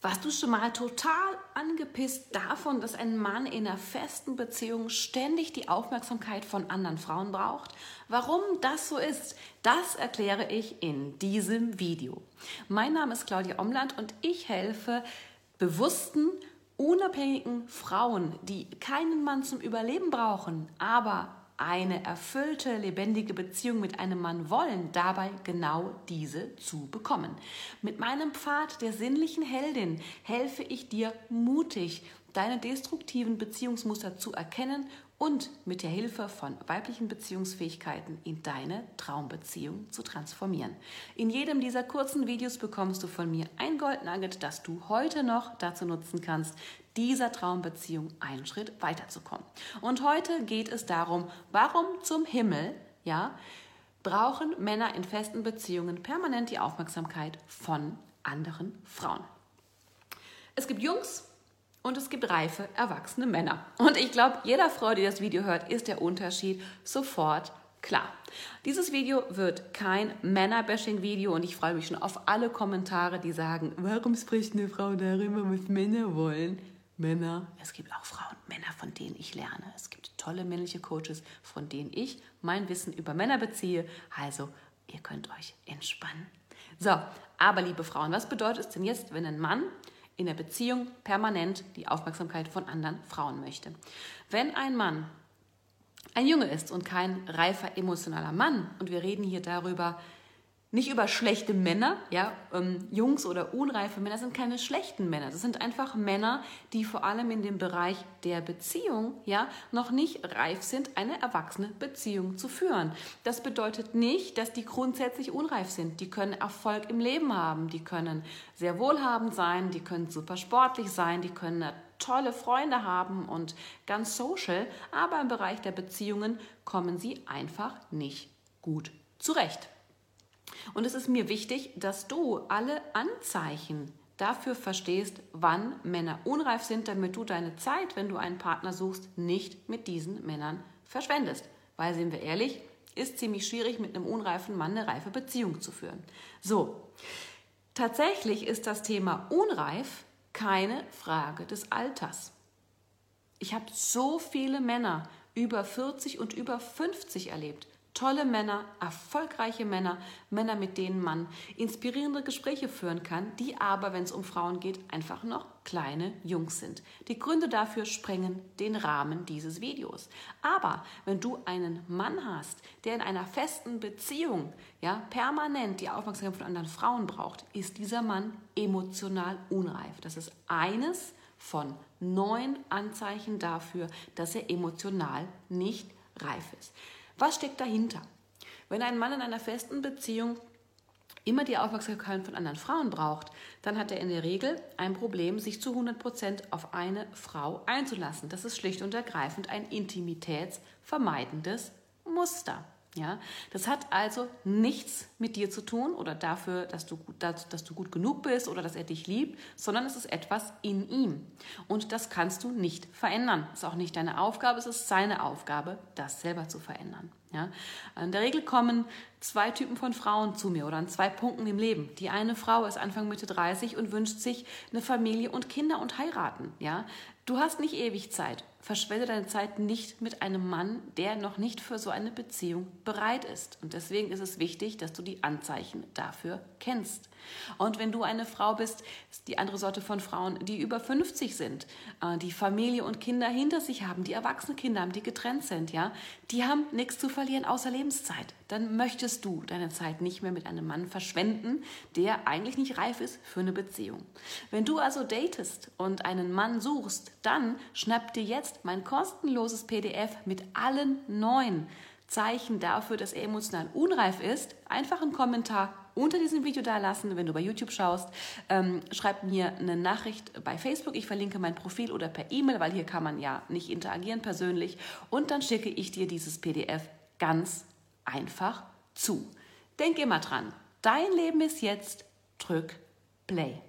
Warst du schon mal total angepisst davon, dass ein Mann in einer festen Beziehung ständig die Aufmerksamkeit von anderen Frauen braucht? Warum das so ist, das erkläre ich in diesem Video. Mein Name ist Claudia Omland und ich helfe bewussten, unabhängigen Frauen, die keinen Mann zum Überleben brauchen, aber eine erfüllte, lebendige Beziehung mit einem Mann wollen, dabei genau diese zu bekommen. Mit meinem Pfad der sinnlichen Heldin helfe ich dir mutig, deine destruktiven Beziehungsmuster zu erkennen und mit der Hilfe von weiblichen Beziehungsfähigkeiten in deine Traumbeziehung zu transformieren. In jedem dieser kurzen Videos bekommst du von mir ein Goldnugget, das du heute noch dazu nutzen kannst, dieser Traumbeziehung einen Schritt weiterzukommen. Und heute geht es darum, warum zum Himmel, ja, brauchen Männer in festen Beziehungen permanent die Aufmerksamkeit von anderen Frauen. Es gibt Jungs, und es gibt reife, erwachsene Männer. Und ich glaube, jeder Frau, die das Video hört, ist der Unterschied sofort klar. Dieses Video wird kein Männer-Bashing-Video und ich freue mich schon auf alle Kommentare, die sagen, warum spricht eine Frau darüber, was Männer wollen? Männer, es gibt auch Frauen, Männer, von denen ich lerne. Es gibt tolle männliche Coaches, von denen ich mein Wissen über Männer beziehe. Also, ihr könnt euch entspannen. So, aber liebe Frauen, was bedeutet es denn jetzt, wenn ein Mann in der Beziehung permanent die Aufmerksamkeit von anderen Frauen möchte. Wenn ein Mann ein Junge ist und kein reifer emotionaler Mann, und wir reden hier darüber, nicht über schlechte Männer, ja, ähm, Jungs oder unreife Männer sind keine schlechten Männer. Das sind einfach Männer, die vor allem in dem Bereich der Beziehung, ja, noch nicht reif sind, eine erwachsene Beziehung zu führen. Das bedeutet nicht, dass die grundsätzlich unreif sind. Die können Erfolg im Leben haben, die können sehr wohlhabend sein, die können super sportlich sein, die können tolle Freunde haben und ganz social, aber im Bereich der Beziehungen kommen sie einfach nicht gut zurecht. Und es ist mir wichtig, dass du alle Anzeichen dafür verstehst, wann Männer unreif sind, damit du deine Zeit, wenn du einen Partner suchst, nicht mit diesen Männern verschwendest. Weil, sind wir ehrlich, ist ziemlich schwierig, mit einem unreifen Mann eine reife Beziehung zu führen. So, tatsächlich ist das Thema unreif keine Frage des Alters. Ich habe so viele Männer über 40 und über 50 erlebt, Tolle Männer, erfolgreiche Männer, Männer, mit denen man inspirierende Gespräche führen kann, die aber, wenn es um Frauen geht, einfach noch kleine Jungs sind. Die Gründe dafür sprengen den Rahmen dieses Videos. Aber wenn du einen Mann hast, der in einer festen Beziehung ja, permanent die Aufmerksamkeit von anderen Frauen braucht, ist dieser Mann emotional unreif. Das ist eines von neun Anzeichen dafür, dass er emotional nicht reif ist. Was steckt dahinter? Wenn ein Mann in einer festen Beziehung immer die Aufmerksamkeit von anderen Frauen braucht, dann hat er in der Regel ein Problem, sich zu 100 Prozent auf eine Frau einzulassen. Das ist schlicht und ergreifend ein intimitätsvermeidendes Muster. Ja, das hat also nichts mit dir zu tun oder dafür, dass du, dass, dass du gut genug bist oder dass er dich liebt, sondern es ist etwas in ihm. Und das kannst du nicht verändern. Es ist auch nicht deine Aufgabe, es ist seine Aufgabe, das selber zu verändern. Ja? In der Regel kommen zwei Typen von Frauen zu mir oder an zwei Punkten im Leben. Die eine Frau ist Anfang Mitte 30 und wünscht sich eine Familie und Kinder und heiraten. Ja? Du hast nicht ewig Zeit. Verschwende deine Zeit nicht mit einem Mann, der noch nicht für so eine Beziehung bereit ist. Und deswegen ist es wichtig, dass du die Anzeichen dafür kennst. Und wenn du eine Frau bist, ist die andere Sorte von Frauen, die über 50 sind, äh, die Familie und Kinder hinter sich haben, die erwachsene Kinder haben, die getrennt sind, ja, die haben nichts zu verlieren außer Lebenszeit. Dann möchtest du deine Zeit nicht mehr mit einem Mann verschwenden, der eigentlich nicht reif ist für eine Beziehung. Wenn du also datest und einen Mann suchst, dann schnapp dir jetzt mein kostenloses PDF mit allen neuen Zeichen dafür, dass er emotional unreif ist. Einfach einen Kommentar unter diesem Video da lassen, wenn du bei YouTube schaust. Ähm, schreib mir eine Nachricht bei Facebook. Ich verlinke mein Profil oder per E-Mail, weil hier kann man ja nicht interagieren persönlich. Und dann schicke ich dir dieses PDF ganz einfach zu. Denk immer dran. Dein Leben ist jetzt. Drück Play.